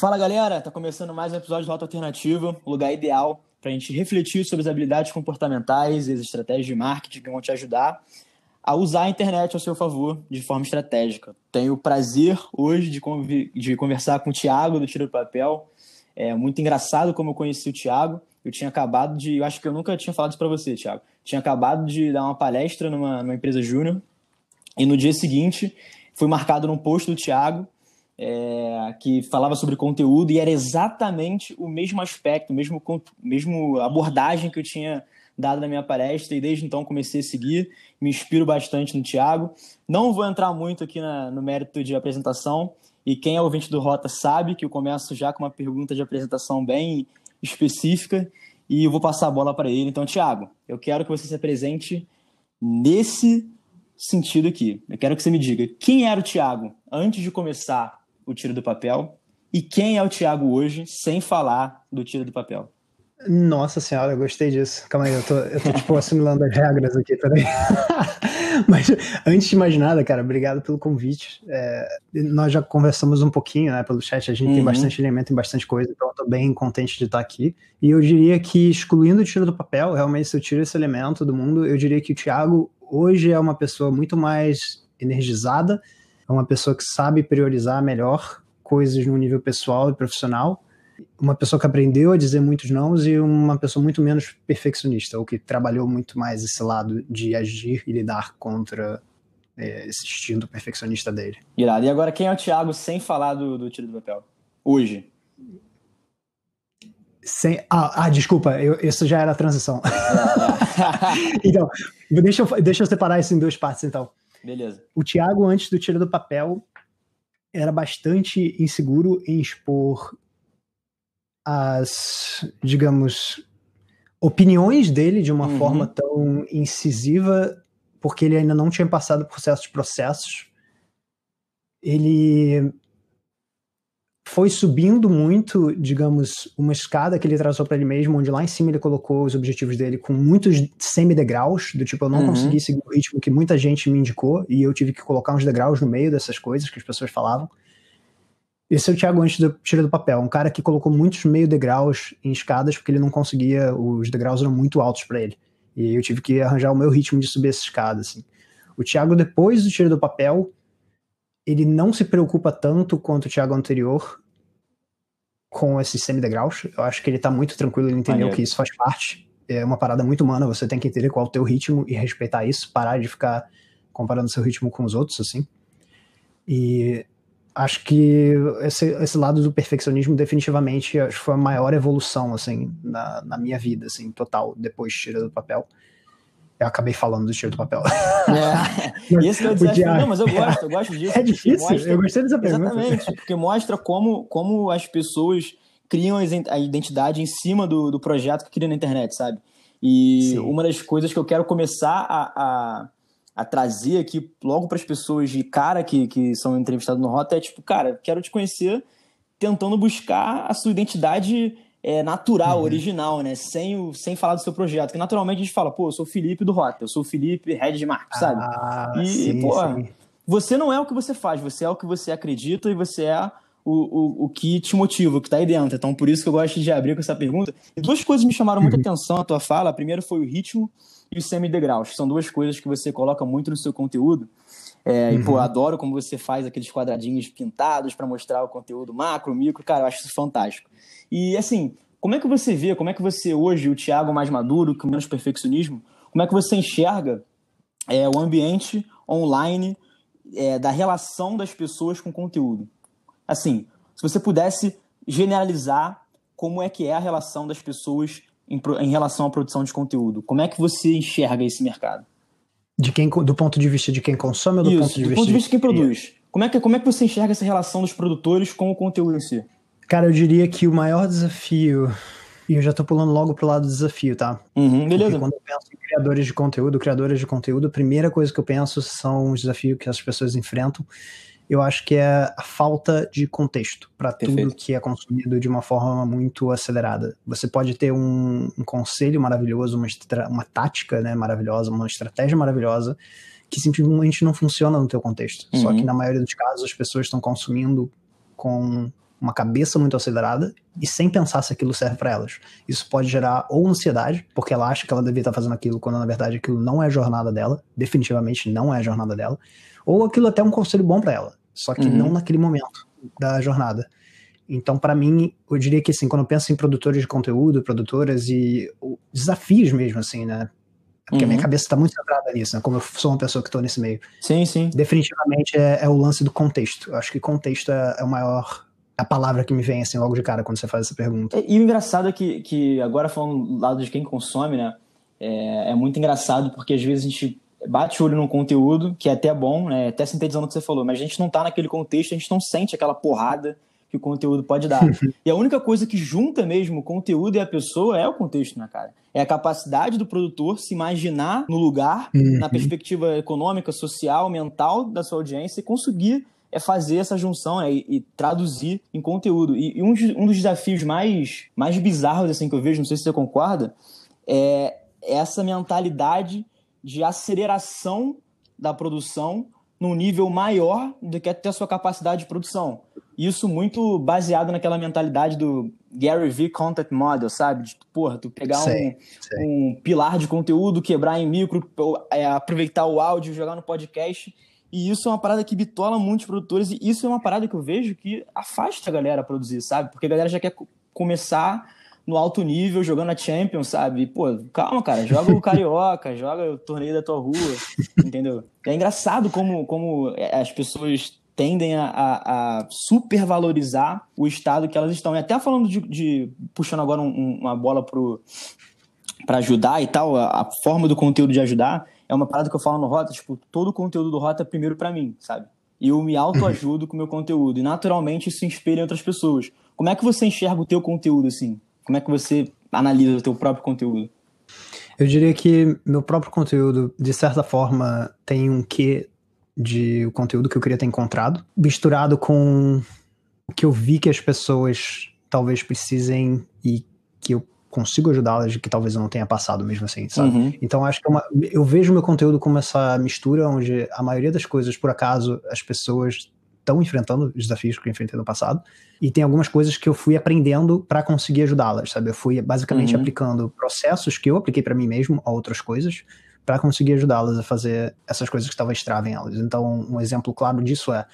Fala galera, tá começando mais um episódio do Rota Alternativa, o lugar ideal para a gente refletir sobre as habilidades comportamentais e as estratégias de marketing que vão te ajudar a usar a internet ao seu favor de forma estratégica. Tenho o prazer hoje de, de conversar com o Thiago do Tiro do Papel. É muito engraçado como eu conheci o Thiago. Eu tinha acabado de. Eu acho que eu nunca tinha falado isso para você, Thiago. Tinha acabado de dar uma palestra numa, numa empresa júnior e no dia seguinte fui marcado num post do Thiago é, que falava sobre conteúdo e era exatamente o mesmo aspecto, mesmo, mesmo abordagem que eu tinha dado na minha palestra e desde então comecei a seguir, me inspiro bastante no Thiago. Não vou entrar muito aqui na, no mérito de apresentação e quem é ouvinte do Rota sabe que eu começo já com uma pergunta de apresentação bem específica e eu vou passar a bola para ele. Então, Thiago, eu quero que você se apresente nesse sentido aqui. Eu quero que você me diga quem era o Thiago antes de começar o tiro do papel e quem é o Thiago hoje, sem falar do tiro do papel. Nossa senhora, eu gostei disso. Calma aí, eu tô, eu tô tipo assimilando as regras aqui, peraí. Mas antes de mais nada, cara, obrigado pelo convite. É, nós já conversamos um pouquinho, né, pelo chat, a gente uhum. tem bastante elemento, em bastante coisa, então eu tô bem contente de estar aqui. E eu diria que, excluindo o tiro do papel, realmente, se eu tiro esse elemento do mundo, eu diria que o Thiago hoje é uma pessoa muito mais energizada, é uma pessoa que sabe priorizar melhor coisas no nível pessoal e profissional, uma pessoa que aprendeu a dizer muitos nãos e uma pessoa muito menos perfeccionista, ou que trabalhou muito mais esse lado de agir e lidar contra é, esse instinto perfeccionista dele. Irado. E agora, quem é o Thiago sem falar do, do tiro do papel? Hoje. Sem, ah, ah, desculpa, eu, isso já era a transição. então, deixa eu, deixa eu separar isso em duas partes, então. Beleza. O Thiago, antes do tiro do papel, era bastante inseguro em expor as, digamos, opiniões dele de uma uhum. forma tão incisiva, porque ele ainda não tinha passado por certos processos. Ele foi subindo muito, digamos, uma escada que ele traçou para ele mesmo, onde lá em cima ele colocou os objetivos dele com muitos semi-degraus, do tipo, eu não uhum. consegui seguir o ritmo que muita gente me indicou, e eu tive que colocar uns degraus no meio dessas coisas que as pessoas falavam. Esse é o Thiago antes do Tira do Papel, um cara que colocou muitos meio degraus em escadas porque ele não conseguia, os degraus eram muito altos para ele. E eu tive que arranjar o meu ritmo de subir essa escada, assim. O Thiago, depois do Tira do Papel, ele não se preocupa tanto quanto o Thiago anterior com esses semi-degraus. Eu acho que ele tá muito tranquilo, ele entendeu que isso faz parte. É uma parada muito humana, você tem que entender qual é o teu ritmo e respeitar isso, parar de ficar comparando seu ritmo com os outros, assim. E acho que esse, esse lado do perfeccionismo definitivamente acho foi a maior evolução, assim, na, na minha vida, assim, total, depois de tirar do papel eu acabei falando do tiro do papel. É. Isso que eu desafio. Não, mas eu gosto, eu gosto disso. É difícil, mostra, eu gostei dessa pergunta. Exatamente, porque mostra como, como as pessoas criam a identidade em cima do, do projeto que criam na internet, sabe? E Sim. uma das coisas que eu quero começar a, a, a trazer aqui logo para as pessoas de cara que, que são entrevistadas no Rota é tipo, cara, quero te conhecer tentando buscar a sua identidade é, natural, uhum. original, né? Sem, o, sem falar do seu projeto. Que naturalmente a gente fala, pô, eu sou o Felipe do Rota, eu sou o Felipe Head de sabe? Ah, e, sim, pô, sim. você não é o que você faz, você é o que você acredita e você é o, o, o que te motiva, o que tá aí dentro. Então, por isso que eu gosto de abrir com essa pergunta. E duas coisas me chamaram muita uhum. atenção na tua fala. A primeira foi o ritmo e o semi-degraus. São duas coisas que você coloca muito no seu conteúdo. É, uhum. E, pô, uhum. adoro como você faz aqueles quadradinhos pintados para mostrar o conteúdo macro, micro. Cara, eu acho isso fantástico. E assim, como é que você vê, como é que você hoje, o Thiago mais maduro, com menos perfeccionismo, como é que você enxerga é, o ambiente online é, da relação das pessoas com o conteúdo? Assim, se você pudesse generalizar como é que é a relação das pessoas em, em relação à produção de conteúdo, como é que você enxerga esse mercado? De quem, do ponto de vista de quem consome ou do Isso, ponto de do vista ponto de vista de quem produz? Como é, que, como é que você enxerga essa relação dos produtores com o conteúdo em si? Cara, eu diria que o maior desafio, e eu já tô pulando logo pro lado do desafio, tá? Uhum, beleza. Porque quando eu penso em criadores de conteúdo, criadores de conteúdo, a primeira coisa que eu penso são os desafios que as pessoas enfrentam. Eu acho que é a falta de contexto para tudo que é consumido de uma forma muito acelerada. Você pode ter um, um conselho maravilhoso, uma, uma tática né, maravilhosa, uma estratégia maravilhosa, que simplesmente não funciona no teu contexto. Uhum. Só que na maioria dos casos as pessoas estão consumindo com uma cabeça muito acelerada e sem pensar se aquilo serve para elas. Isso pode gerar ou ansiedade, porque ela acha que ela devia estar fazendo aquilo quando na verdade aquilo não é a jornada dela, definitivamente não é a jornada dela, ou aquilo até é um conselho bom para ela, só que uhum. não naquele momento da jornada. Então, para mim, eu diria que assim, quando eu penso em produtores de conteúdo, produtoras e desafios mesmo, assim, né? Porque uhum. a minha uhum. cabeça está muito centrada nisso, né? Como eu sou uma pessoa que estou nesse meio. Sim, sim. Definitivamente é, é, o lance do contexto. Eu acho que contexto é, é o maior a palavra que me vem assim logo de cara quando você faz essa pergunta. E, e o engraçado é que, que agora falando do lado de quem consome, né? É, é, muito engraçado porque às vezes a gente bate o olho num conteúdo que é até bom, né? Até sintetizando o que você falou, mas a gente não tá naquele contexto, a gente não sente aquela porrada que o conteúdo pode dar. e a única coisa que junta mesmo o conteúdo e a pessoa é o contexto, né, cara? É a capacidade do produtor se imaginar no lugar, uhum. na perspectiva econômica, social, mental da sua audiência e conseguir é fazer essa junção né, e, e, traduzir em conteúdo. E, e um, um, dos desafios mais, mais bizarros assim, que eu vejo, não sei se você concorda, é essa mentalidade de aceleração da produção num nível maior do que até a sua capacidade de produção. Isso muito baseado naquela mentalidade do Gary V Content Model, sabe? De, porra, tu pegar sei, um, sei. um pilar de conteúdo, quebrar em micro, é, aproveitar o áudio, jogar no podcast. E isso é uma parada que bitola muitos produtores, e isso é uma parada que eu vejo que afasta a galera a produzir, sabe? Porque a galera já quer começar no alto nível, jogando a Champions, sabe? Pô, calma, cara, joga o Carioca, joga o torneio da tua rua, entendeu? É engraçado como, como as pessoas tendem a, a, a supervalorizar o estado que elas estão. E até falando de, de puxando agora um, uma bola para ajudar e tal, a, a, forma do conteúdo de ajudar é uma parada que eu falo no Rota, tipo, todo o conteúdo do Rota é primeiro para mim, sabe? E eu me autoajudo com o meu conteúdo. E naturalmente isso se inspira em outras pessoas. Como é que você enxerga o teu conteúdo, assim? Como é que você analisa o teu próprio conteúdo? Eu diria que meu próprio conteúdo, de certa forma, tem um quê de o conteúdo que eu queria ter encontrado, misturado com o que eu vi que as pessoas talvez precisem e que eu consigo ajudá-las que talvez eu não tenha passado mesmo assim, sabe? Uhum. Então acho que é uma, eu vejo meu conteúdo como essa mistura onde a maioria das coisas, por acaso, as pessoas estão enfrentando os desafios que eu enfrentei no passado. E tem algumas coisas que eu fui aprendendo para conseguir ajudá-las, sabe? Eu fui basicamente uhum. aplicando processos que eu apliquei para mim mesmo a outras coisas para conseguir ajudá-las a fazer essas coisas que talvez travem elas. Então, um exemplo claro disso é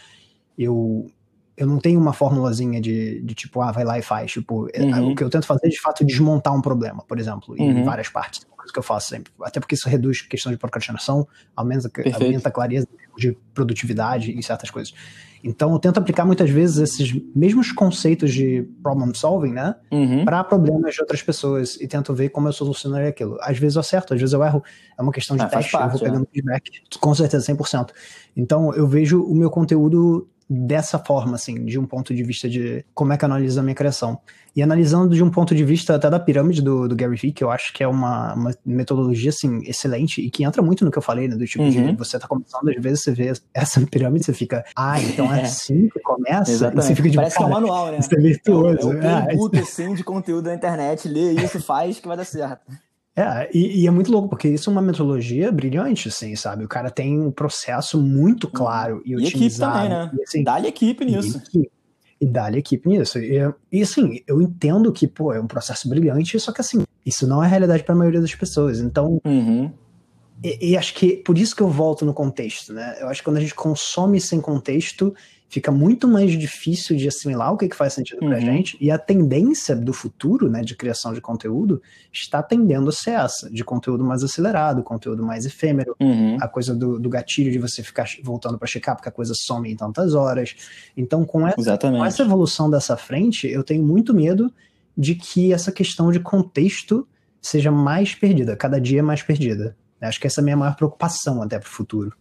eu eu não tenho uma formulazinha de, de tipo, ah, vai lá e faz. Tipo, é, uhum. o que eu tento fazer é de fato desmontar um problema, por exemplo, em uhum. várias partes. É uma coisa que eu faço sempre. Até porque isso reduz a questão de procrastinação, aumenta, aumenta a clareza de produtividade e certas coisas. Então eu tento aplicar muitas vezes esses mesmos conceitos de problem solving, né, uhum. para problemas de outras pessoas e tento ver como eu solucionaria aquilo. Às vezes eu acerto, às vezes eu erro. É uma questão de ah, teste, parte, eu vou pegando é. feedback, com certeza, 100%. Então eu vejo o meu conteúdo dessa forma, assim, de um ponto de vista de como é que analisa a minha criação. E analisando de um ponto de vista até da pirâmide do, do Gary Vee, que eu acho que é uma, uma metodologia, assim, excelente e que entra muito no que eu falei, né, do tipo uhum. de você tá começando, às vezes você vê essa pirâmide, você fica, ah, então é, é. assim que começa? Exatamente. E você fica de, Parece que é um manual, né? Isso é virtuoso. É, é um é, assim, de conteúdo da internet, lê isso, faz, que vai dar certo. É, e, e, é muito louco, porque isso é uma metodologia brilhante, assim, sabe? O cara tem um processo muito uhum. claro e, e otimizado. equipe também, né? E, assim, dá-lhe equipe nisso. E, e dá-lhe equipe nisso. E, e, assim, eu entendo que, pô, é um processo brilhante, só que assim, isso não é realidade para a maioria das pessoas. Então, uhum. e, e, acho que por isso que eu volto no contexto, né? Eu acho que quando a gente consome sem contexto, fica muito mais difícil de assimilar o que, que faz sentido uhum. pra gente, e a tendência do futuro, né, de criação de conteúdo, está tendendo a ser essa, de conteúdo mais acelerado, conteúdo mais efêmero, uhum. a coisa do, do, gatilho de você ficar voltando para checar porque a coisa some em tantas horas. Então, com essa, com essa evolução dessa frente, eu tenho muito medo de que essa questão de contexto seja mais perdida, cada dia mais perdida. Acho que essa é a minha maior preocupação até para o futuro.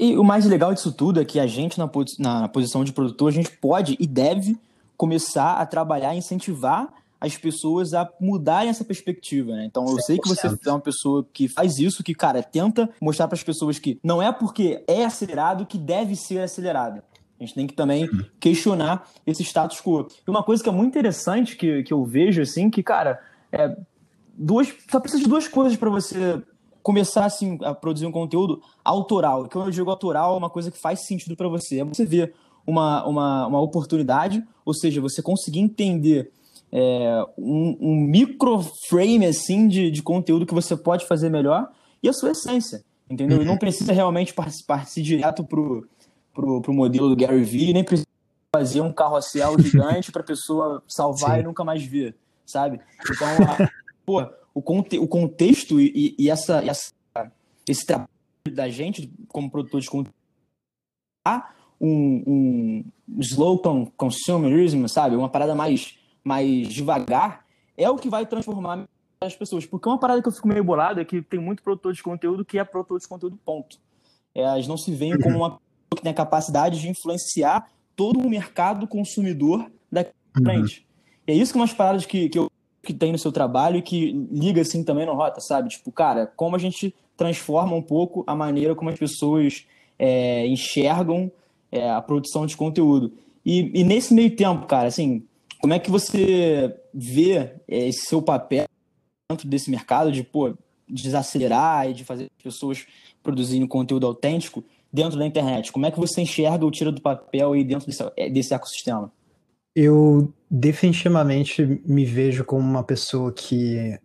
E o mais legal disso tudo é que a gente, na, na posição de produtor, a gente pode e deve começar a trabalhar incentivar as pessoas a mudarem essa perspectiva, né? Então eu 100%. sei que você é uma pessoa que faz isso, que, cara, tenta mostrar para as pessoas que não é porque é acelerado que deve ser acelerado. A gente tem que também questionar esse status quo. E uma coisa que é muito interessante que, que eu vejo, assim, que, cara, é, duas, só precisa de duas coisas para você começar assim, a produzir um conteúdo autoral. E quando eu digo autoral, é uma coisa que faz sentido para você. É você ver uma, uma, uma oportunidade, ou seja, você conseguir entender é, um, um microframe assim de, de conteúdo que você pode fazer melhor e a sua essência, entendeu? Uhum. E não precisa realmente participar direto pro, pro, pro modelo do Gary Vee, nem precisa fazer um carrossel gigante para pessoa salvar Sim. e nunca mais ver, sabe? Então, a, pô, o, conte, o contexto e, e essa, essa, esse trabalho da gente como produtor de conteúdo um, um slow consumerism, sabe? Uma parada mais, mais devagar, é o que vai transformar as pessoas. Porque uma parada que eu fico meio bolado é que tem muito produtor de conteúdo que é produtor de conteúdo, ponto. É, elas não se veem como uma que tem a capacidade de influenciar todo o mercado consumidor daqui uhum. frente. E é isso que umas paradas que, que, eu, que tem no seu trabalho e que liga assim também no Rota, sabe? Tipo, cara, como a gente transforma um pouco a maneira como as pessoas é, enxergam é, a produção de conteúdo. E, e, nesse meio tempo, cara, assim, como é que você vê é, esse seu papel dentro desse mercado de, pô, desacelerar e de fazer pessoas produzindo conteúdo autêntico dentro da internet? Como é que você enxerga o tiro do papel aí dentro desse, é, desse ecossistema? Eu definitivamente me vejo como uma pessoa que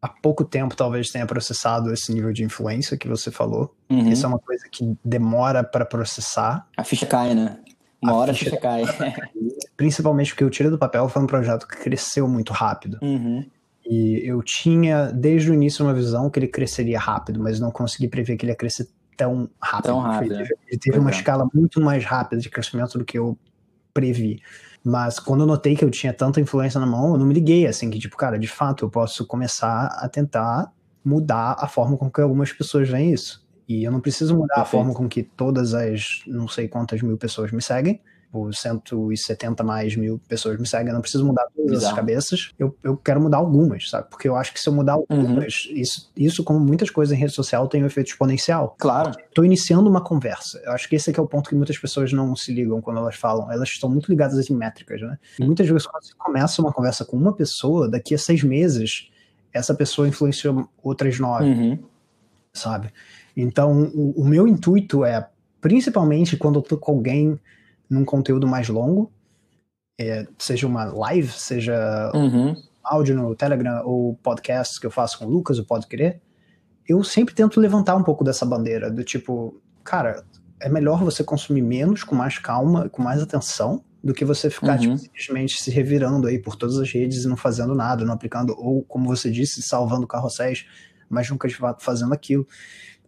há pouco tempo talvez tenha processado esse nível de influência que você falou. Uhum. Isso é uma coisa que demora para processar. A ficha cai, né? Uma a hora ficha... a ficha cai. Principalmente porque o Tira do Papel foi um projeto que cresceu muito rápido. Uhum. E eu tinha, desde o início, uma visão que ele cresceria rápido, mas não consegui prever que ele ia crescer tão rápido. Tão rápido. Ele, ele teve uma escala muito mais rápida de crescimento do que eu previ. Mas quando eu notei que eu tinha tanta influência na mão, eu não me liguei, assim, que tipo, cara, de fato, eu posso começar a tentar mudar a forma com que algumas pessoas veem isso. E eu não preciso mudar Perfeito. a forma com que todas as não sei quantas mil pessoas me seguem, tipo, 170 mais mil pessoas me seguem, eu não preciso mudar todas Exato. as cabeças, eu, eu quero mudar algumas, sabe? Porque eu acho que se eu mudar uhum. algumas, uhum. isso, isso, como muitas coisas em rede social, tem um efeito exponencial. Claro. Estou iniciando uma conversa. Eu acho que esse é, é o ponto que muitas pessoas não se ligam quando elas falam. Elas estão muito ligadas em métricas, né? E muitas vezes, quando você começa uma conversa com uma pessoa, daqui a seis meses, essa pessoa influenciou outras nove, uhum. sabe? Então, o, o meu intuito é, principalmente quando eu tô com alguém num conteúdo mais longo, é, seja uma live, seja uhum. áudio no Telegram ou podcast que eu faço com o Lucas, o Pode Querer, eu sempre tento levantar um pouco dessa bandeira, do tipo, cara, é melhor você consumir menos, com mais calma, com mais atenção, do que você ficar uhum. tipo, simplesmente se revirando aí por todas as redes e não fazendo nada, não aplicando, ou como você disse, salvando carrosséis, mas nunca de fato fazendo aquilo.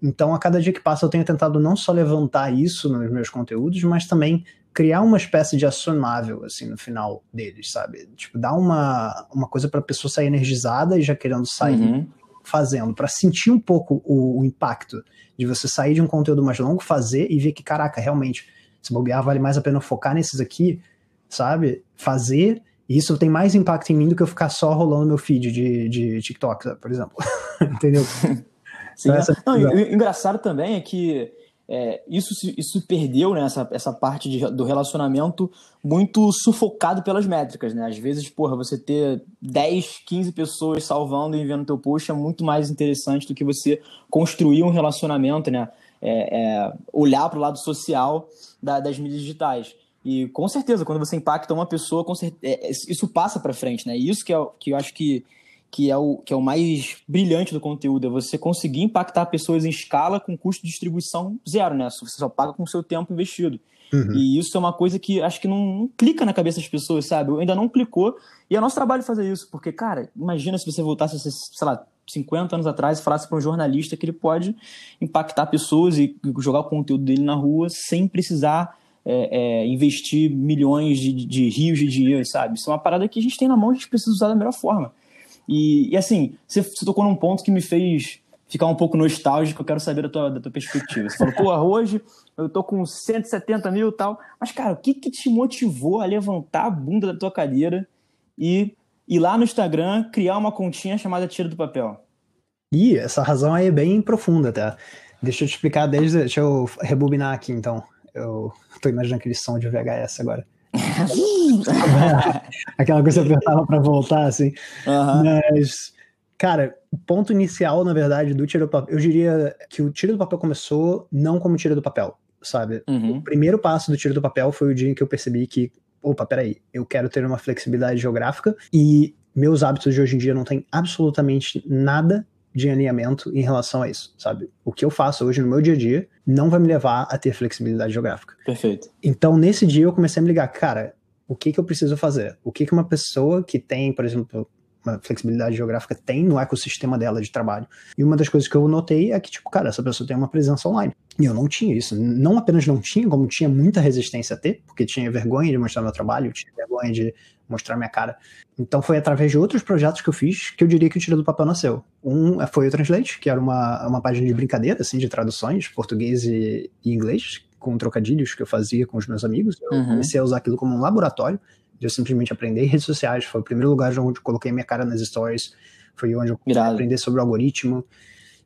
Então, a cada dia que passa, eu tenho tentado não só levantar isso nos meus conteúdos, mas também criar uma espécie de acionável, assim, no final deles, sabe? Tipo, dar uma, uma coisa pra pessoa sair energizada e já querendo sair uhum. fazendo, para sentir um pouco o, o, impacto de você sair de um conteúdo mais longo, fazer e ver que, caraca, realmente, se bobear, vale mais a pena focar nesses aqui, sabe? Fazer, e isso tem mais impacto em mim do que eu ficar só rolando meu feed de, de TikTok, por exemplo. Entendeu? Sim, então, não, e, o engraçado também é que é, isso, isso perdeu né, essa, essa parte de, do relacionamento muito sufocado pelas métricas, né? Às vezes, porra, você ter 10, 15 pessoas salvando e vendo teu post é muito mais interessante do que você construir um relacionamento, né? É, é, olhar para o lado social da, das mídias digitais. E com certeza, quando você impacta uma pessoa, certeza, é, isso passa para frente, né? E isso que, é, que eu acho que que é o, que é o mais brilhante do conteúdo, é você conseguir impactar pessoas em escala com custo de distribuição zero, né? Você só paga com o seu tempo investido. Uhum. E isso é uma coisa que acho que não, não, clica na cabeça das pessoas, sabe? Ainda não clicou. E é nosso trabalho fazer isso, porque, cara, imagina se você voltasse, sei lá, 50 anos atrás e falasse para um jornalista que ele pode impactar pessoas e jogar o conteúdo dele na rua sem precisar é, é, investir milhões de, de, rios de dinheiro, sabe? Isso é uma parada que a gente tem na mão e a gente precisa usar da melhor forma. E, e assim, você, você, tocou num ponto que me fez ficar um pouco nostálgico, eu quero saber da tua, da tua perspectiva. Você falou, pô, hoje eu tô com 170 mil e tal, mas cara, o que que te motivou a levantar a bunda da tua cadeira e ir lá no Instagram criar uma continha chamada Tira do Papel? Ih, essa razão aí é bem profunda, tá? Deixa eu te explicar desde. Deixa eu rebobinar aqui então. Eu tô imaginando aquele som de VHS agora. Aquela coisa que eu apertava pra voltar, assim. Uhum. Mas, cara, o ponto inicial, na verdade, do tiro do papel, eu diria que o tiro do papel começou não como tiro do papel. sabe? Uhum. O primeiro passo do tiro do papel foi o dia em que eu percebi que, opa, peraí, eu quero ter uma flexibilidade geográfica e meus hábitos de hoje em dia não têm absolutamente nada de alinhamento em relação a isso, sabe? O que eu faço hoje no meu dia a dia não vai me levar a ter flexibilidade geográfica. Perfeito. Então, nesse dia eu comecei a me ligar, cara, o que que eu preciso fazer? O que que uma pessoa que tem, por exemplo, uma flexibilidade geográfica tem no ecossistema dela de trabalho? E uma das coisas que eu notei é que, tipo, cara, essa pessoa tem uma presença online. E eu não tinha isso. Não apenas não tinha, como tinha muita resistência a ter, porque tinha vergonha de mostrar meu trabalho, tinha vergonha de mostrar minha cara. Então foi através de outros projetos que eu fiz que eu diria que o Tira do Papel nasceu. Um foi o Translate, que era uma, uma página de brincadeira, assim, de traduções, português e, e inglês, com trocadilhos que eu fazia com os meus amigos. Eu Uhum. comecei a usar aquilo como um laboratório, de eu simplesmente aprender redes sociais. Foi o primeiro lugar onde eu coloquei minha cara nas stories, foi onde eu comecei a aprender sobre o algoritmo,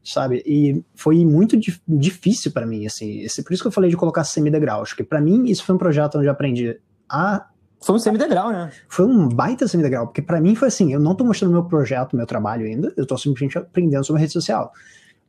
sabe? E foi muito dif- difícil para mim, assim. Esse, por isso que eu falei de colocar semi-degraus, porque para mim isso foi um projeto onde eu aprendi a Foi um semidegrau, né? foi um baita semi-degrau, porque pra mim foi assim, eu não tô mostrando meu projeto, meu trabalho ainda, eu tô simplesmente aprendendo sobre rede social.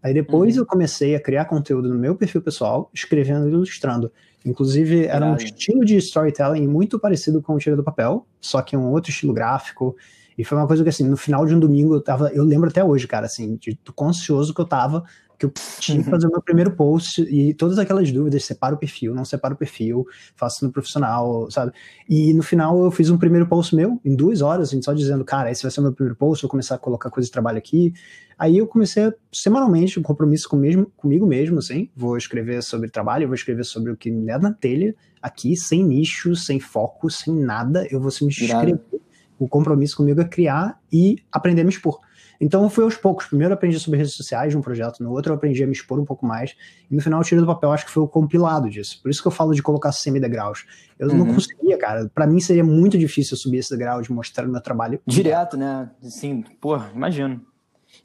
Aí depois Uhum. eu comecei a criar conteúdo no meu perfil pessoal, escrevendo e ilustrando. Inclusive, era um estilo de storytelling muito parecido com o Tira do Papel, só que um outro estilo gráfico. E foi uma coisa que, assim, no final de um domingo eu tava. Eu lembro até hoje, cara, assim, de do quão ansioso que eu tava, que eu tinha que fazer o meu primeiro post e todas aquelas dúvidas, separa o perfil, não separa o perfil, faço no profissional, sabe? E no final eu fiz um primeiro post meu, em duas horas, só dizendo, cara, esse vai ser o meu primeiro post, vou começar a colocar coisa de trabalho aqui. Aí eu comecei semanalmente um compromisso com mesmo, comigo mesmo, assim, vou escrever sobre trabalho, vou escrever sobre o que me der na telha, aqui, sem nicho, sem foco, sem nada, eu vou simplesmente Irado. escrever. O compromisso comigo é criar e aprender a me expor. Então foi aos poucos. Primeiro eu aprendi sobre redes sociais de um projeto, no outro eu aprendi a me expor um pouco mais. E no final o tiro do papel acho que foi o compilado disso. Por isso que eu falo de colocar semi-degraus. Eu não Uhum. conseguia, cara. Pra mim seria muito difícil eu subir esse degrau de mostrar o meu trabalho. Direto, né? Assim, pô, imagino.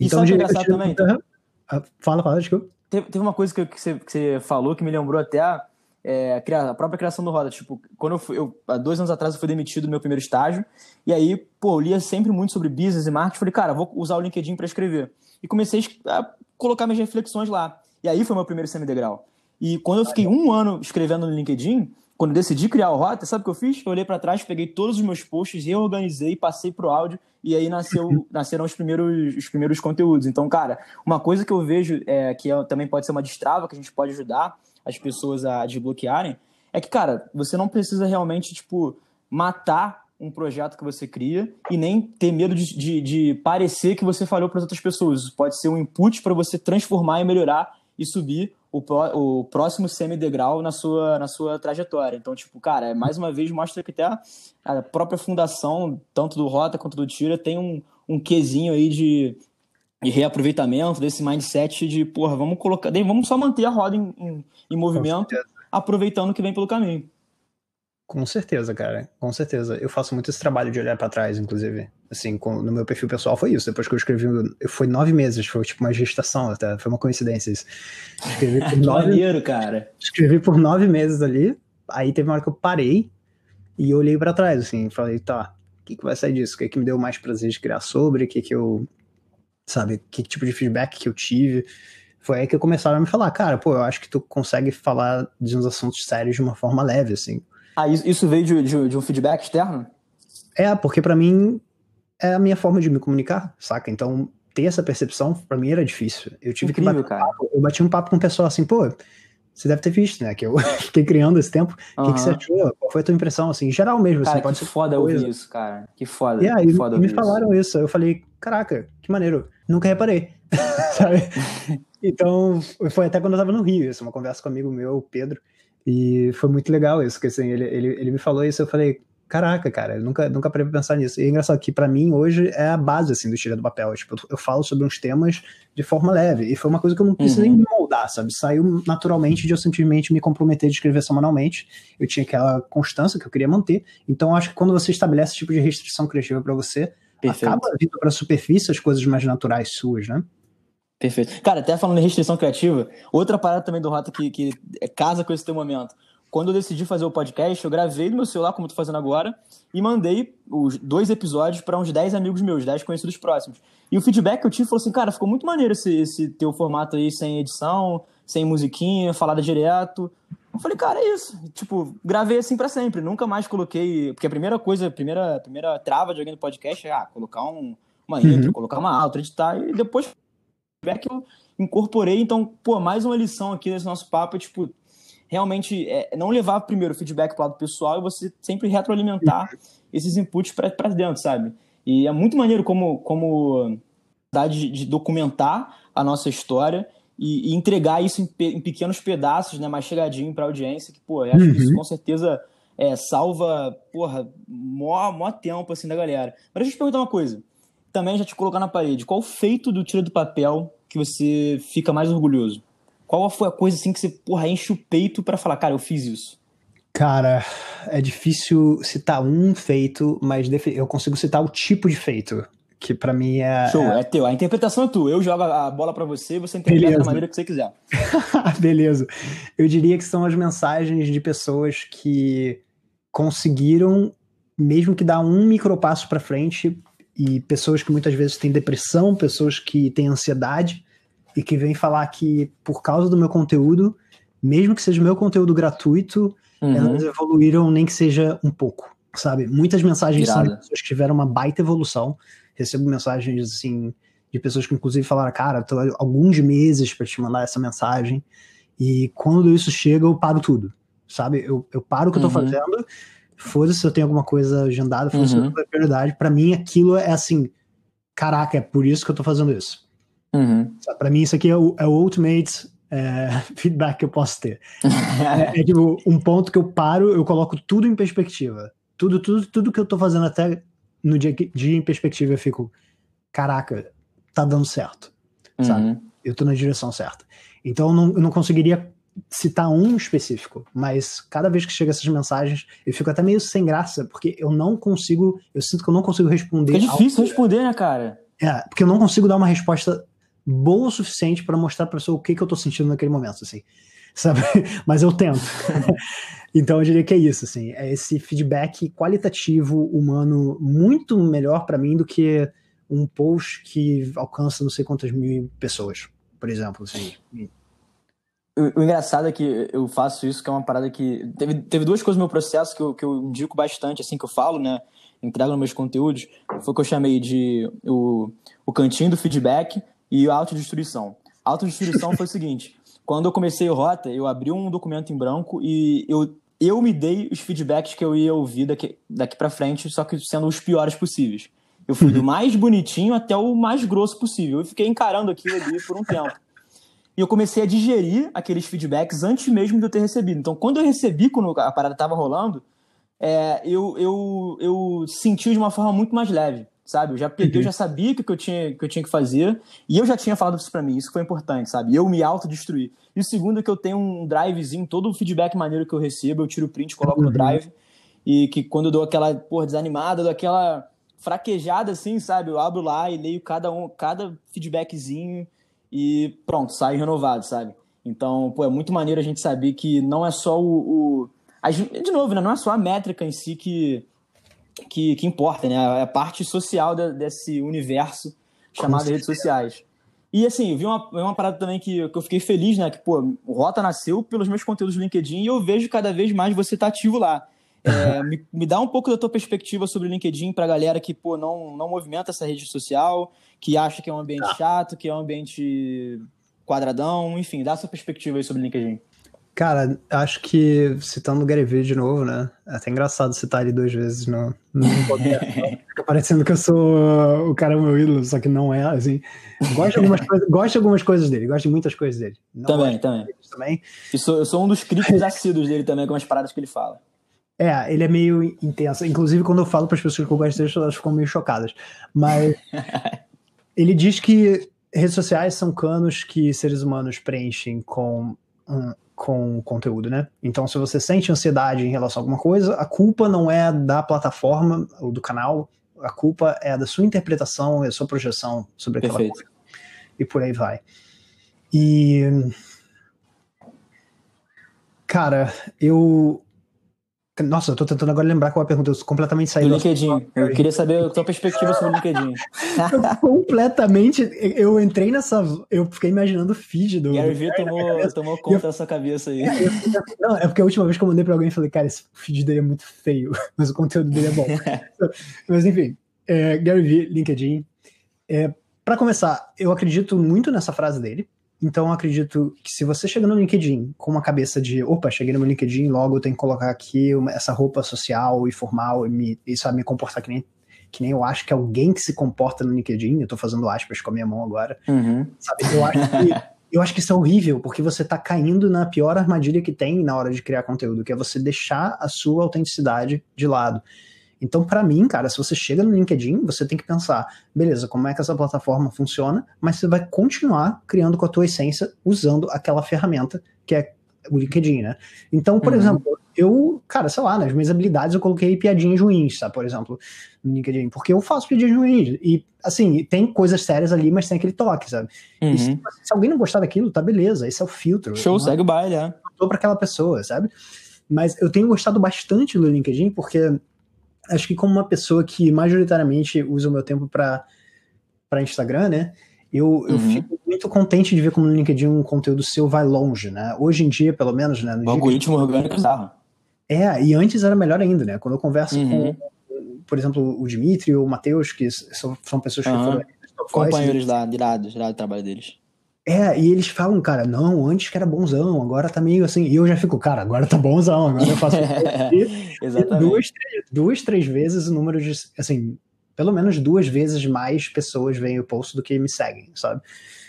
E Então, sabe é eu engraçado tiro- também? Ah, Fala, fala, desculpa. Teve, teve uma coisa que, que, você, que você falou que me lembrou até a, é, a própria criação do Roda. Tipo, quando eu, fui, eu, há dois anos atrás, eu fui demitido do meu primeiro estágio. E aí, pô, eu lia sempre muito sobre business e marketing. Falei, cara, vou usar o LinkedIn para escrever. E comecei a colocar minhas reflexões lá. E aí foi meu primeiro semi-degrau. E quando eu fiquei um ano escrevendo no LinkedIn, quando eu decidi criar o Rota, sabe o que eu fiz? Eu olhei para trás, peguei todos os meus posts, reorganizei, passei pro áudio e aí nasceu, nasceram os primeiros, os primeiros conteúdos. Então, cara, uma coisa que eu vejo é, que é- também pode ser uma destrava, que a gente pode ajudar as pessoas a desbloquearem, é que, cara, você não precisa realmente, tipo, matar um projeto que você cria e nem ter medo de, de, de parecer que você falhou para as outras pessoas. Isso pode ser um input para você transformar e melhorar e subir o, o próximo semi-degrau na sua, na sua trajetória. Então, tipo, cara, é, mais uma vez mostra que até a, a própria fundação, tanto do Rota quanto do Tira, tem um, um quesinho aí de, de reaproveitamento, desse mindset de, porra, vamos colocar, vamos só manter a roda em, em, em movimento, aproveitando o que vem pelo caminho. Com certeza, cara. Com certeza. Eu faço muito esse trabalho de olhar pra trás, inclusive. Assim, com- no meu perfil pessoal foi isso. Depois que eu escrevi, foi nove meses, foi tipo uma gestação até. Foi uma coincidência isso. Escrevi por Que nove, maneiro, cara. escrevi por nove meses ali. Aí teve uma hora que eu parei e olhei pra trás, assim, falei, tá, o que, que vai sair disso? O que, que me deu mais prazer de criar sobre? O que, que eu. Sabe, que tipo de feedback que eu tive? Foi aí que começaram a me falar, cara, pô, eu acho que tu consegue falar de uns assuntos sérios de uma forma leve, assim. Ah, isso, veio de, de- de um feedback externo? É, porque pra mim é a minha forma de me comunicar, saca? Então, ter essa percepção pra mim era difícil. Eu tive Incrível, que bater cara. um papo. Eu bati um papo com o pessoal assim, pô, você deve ter visto, né? Que eu fiquei criando esse tempo. O que, que você achou? Qual foi a tua impressão? Assim, geral mesmo, Cara, assim, pode que ser foda coisa. ouvir isso, cara. Que foda. E aí, que foda me ouvir isso. falaram isso. Eu falei, caraca, que maneiro. Nunca reparei. Sabe? Então, foi até quando eu tava no Rio, isso, uma conversa com um amigo meu, o Pedro. E foi muito legal isso, que assim, ele, ele, ele me falou isso, eu falei, caraca, cara, eu nunca, nunca parei pra pensar nisso. E é engraçado que pra mim hoje é a base, assim, do Tira do Papel. Tipo, eu, falo sobre uns temas de forma leve. E foi uma coisa que eu não precisei Uhum. me moldar, sabe? Saiu naturalmente de eu simplesmente me comprometer de escrever semanalmente. Eu tinha aquela constância que eu queria manter. Então, acho que quando você estabelece esse tipo de restrição criativa pra você, Perfeito. acaba vindo pra superfície as coisas mais naturais suas, né? Perfeito. Cara, até falando em restrição criativa, outra parada também do Rota que, que casa com esse teu momento. Quando eu decidi fazer o podcast, eu gravei no meu celular, como eu tô fazendo agora, e mandei os dois episódios para uns 10 amigos meus, 10 conhecidos próximos. E o feedback que eu tive falou assim, cara, ficou muito maneiro esse, esse teu formato aí, sem edição, sem musiquinha, falada direto. Eu falei, cara, é isso. Tipo, gravei assim para sempre. Nunca mais coloquei. Porque a primeira coisa, a primeira, a primeira trava de alguém no podcast é ah, colocar um, uma intro, uhum. colocar uma outro, editar. E depois que eu incorporei. Então, pô, mais uma lição aqui nesse nosso papo é, tipo, realmente é, não levar primeiro o feedback para o lado pessoal e você sempre retroalimentar uhum. esses inputs para dentro, sabe? E é muito maneiro como, como de, de documentar a nossa história e, e entregar isso em, pe, em, pequenos pedaços, né, mais chegadinho para a audiência, que, pô, eu acho uhum. que isso uhum. com certeza é, salva, porra, mó, mó tempo, assim, da galera. Mas deixa eu te perguntar uma coisa, também já te colocar na parede, qual o feito do tiro do papel que você fica mais orgulhoso? Qual foi a coisa, assim, que você, porra, enche o peito para falar, cara, eu fiz isso? Cara, é difícil citar um feito, mas eu consigo citar o tipo de feito que para mim é. Show, é... é... teu. A interpretação é tua. Eu jogo a bola para você, você interpreta Beleza. da maneira que você quiser. Beleza. Eu diria que são as mensagens de pessoas que conseguiram, mesmo que dar um micropasso para frente, e pessoas que muitas vezes têm depressão, pessoas que têm ansiedade, e que vêm falar que por causa do meu conteúdo, mesmo que seja meu conteúdo gratuito, uhum. elas evoluíram nem que seja um pouco, sabe? Muitas mensagens Irada. são de pessoas que tiveram uma baita evolução recebo mensagens assim de pessoas que inclusive falaram, cara, tô alguns meses para te mandar essa mensagem. E quando isso chega, eu paro tudo, sabe? Eu, eu paro o que uhum. eu tô uhum. fazendo, foda-se se eu tenho alguma coisa agendada, foda-se uhum. se eu prioridade. Pra mim, aquilo é assim, caraca, é por isso que eu tô fazendo isso. Uhum. Pra mim, isso aqui é o, é o ultimate é, feedback que eu posso ter. é, é, tipo, um ponto que eu paro, eu coloco tudo em perspectiva. Tudo, tudo, tudo que eu tô fazendo até no dia, dia em perspectiva eu fico, caraca, tá dando certo, uhum. sabe? Eu tô na direção certa. Então eu não, eu não conseguiria citar um específico, mas cada vez que chega essas mensagens, eu fico até meio sem graça, porque eu não consigo, eu sinto que eu não consigo responder. É difícil ao... responder, né, cara? É, porque eu não consigo dar uma resposta boa o suficiente para mostrar pra pessoa o que, que eu tô sentindo naquele momento, assim. Sabe? Mas eu tento. Então eu diria que é isso, assim, é esse feedback qualitativo humano muito melhor para mim do que um post que alcança não sei quantas mil pessoas, por exemplo, assim. O, o, engraçado é que eu faço isso, que é uma parada que. Teve, teve duas coisas no meu processo que eu, que eu indico bastante, assim, que eu falo, né? Entrego nos meus conteúdos. Foi o que eu chamei de o, o cantinho do feedback e a autodestruição. A autodestruição foi o seguinte: quando eu comecei o Rota, eu abri um documento em branco e eu eu me dei os feedbacks que eu ia ouvir daqui, daqui para frente, só que sendo os piores possíveis. Eu fui do uhum. mais bonitinho até o mais grosso possível. Eu fiquei encarando aquilo ali por um tempo. E eu comecei a digerir aqueles feedbacks antes mesmo de eu ter recebido. Então, quando eu recebi, quando a parada estava rolando, é, eu, eu, eu senti de uma forma muito mais leve sabe? Eu já peguei, uhum. eu já sabia o que eu tinha que eu tinha que fazer e eu já tinha falado isso para mim. Isso foi importante, sabe? Eu me autodestruir. E o segundo é que eu tenho um drivezinho, todo o feedback maneiro que eu recebo, eu tiro o print, coloco uhum. no drive e que quando eu dou aquela, porra, desanimada, dou aquela fraquejada assim, sabe? Eu abro lá e leio cada um, cada feedbackzinho e pronto, sai renovado, sabe? Então, pô, é muito maneiro a gente saber que não é só o, o de novo, né? Não é só a métrica em si que que, que importa, né? É a parte social de, desse universo chamado redes sociais. E assim, eu vi uma, uma parada também que, que eu fiquei feliz, né? Que, pô, o Rota nasceu pelos meus conteúdos do LinkedIn e eu vejo cada vez mais você tá ativo lá. É, me, me, dá um pouco da tua perspectiva sobre o LinkedIn pra galera que, pô, não, não movimenta essa rede social, que acha que é um ambiente tá. chato, que é um ambiente quadradão, enfim, dá essa perspectiva aí sobre o LinkedIn. Cara, acho que citando o Gary Vee de novo, né? É até engraçado citar ele duas vezes no, no podcast. Fica parecendo que eu sou o cara meu ídolo, só que não é, assim. Gosto de algumas, coisas, gosto de algumas coisas dele, gosto de muitas coisas dele. Não também, também. também. Eu sou, eu sou um dos críticos assíduos dele também, com as paradas que ele fala. É, ele é meio intenso. Inclusive, quando eu falo para as pessoas que eu gosto dele, elas ficam meio chocadas. Mas ele diz que redes sociais são canos que seres humanos preenchem com um, com o conteúdo, né? Então, se você sente ansiedade em relação a alguma coisa, a culpa não é da plataforma ou do canal, a culpa é da sua interpretação e da sua projeção sobre aquela Perfeito. coisa. E por aí vai. E. Cara, eu. Nossa, eu tô tentando agora lembrar qual é a pergunta, eu completamente saí do LinkedIn. Eu queria saber a tua perspectiva sobre o LinkedIn. completamente, eu entrei nessa, eu fiquei imaginando o feed do... Gary Vee tomou, tomou conta eu, da sua cabeça aí. É, eu, não, é porque a última vez que eu mandei pra alguém, eu falei, cara, esse feed dele é muito feio, mas o conteúdo dele é bom. mas enfim, é, Gary Vee, LinkedIn. É, para começar, eu acredito muito nessa frase dele, então, eu acredito que se você chega no LinkedIn com uma cabeça de, opa, cheguei no meu LinkedIn, logo eu tenho que colocar aqui uma, essa roupa social e formal e me, isso vai me comportar que nem, que nem eu acho que alguém que se comporta no LinkedIn, eu tô fazendo aspas com a minha mão agora, uhum. sabe? Eu acho que eu acho que isso é horrível, porque você tá caindo na pior armadilha que tem na hora de criar conteúdo, que é você deixar a sua autenticidade de lado. Então, para mim, cara, se você chega no LinkedIn, você tem que pensar, beleza, como é que essa plataforma funciona, mas você vai continuar criando com a tua essência usando aquela ferramenta que é o LinkedIn, né? Então, por uhum. exemplo, eu, cara, sei lá, nas minhas habilidades eu coloquei piadinhas ruins, sabe, por exemplo, no LinkedIn, porque eu faço piadinhas ruins. E, assim, tem coisas sérias ali, mas tem aquele toque, sabe? Uhum. Se, se, alguém não gostar daquilo, tá beleza, esse é o filtro. Show, segue o baile, é. Tô pra aquela pessoa, sabe? Mas eu tenho gostado bastante do LinkedIn, porque acho que como uma pessoa que majoritariamente usa o meu tempo para Instagram, né? Eu, eu uhum. fico muito contente de ver como no LinkedIn um conteúdo seu vai longe, né? Hoje em dia, pelo menos, né? o algoritmo orgânico é, é, e antes era melhor ainda, né? Quando eu converso uhum. com, por exemplo, o Dimitri ou o Matheus, que são, são pessoas que uhum. foram companheiros lá, irados, irados do trabalho deles. É, e eles falam, cara, não, antes que era bonzão, agora tá meio assim. E eu já fico, cara, agora tá bonzão, agora eu faço. Exatamente. Duas três, duas, três vezes o número de. Assim, pelo menos duas vezes mais pessoas veem o post do que me seguem, sabe?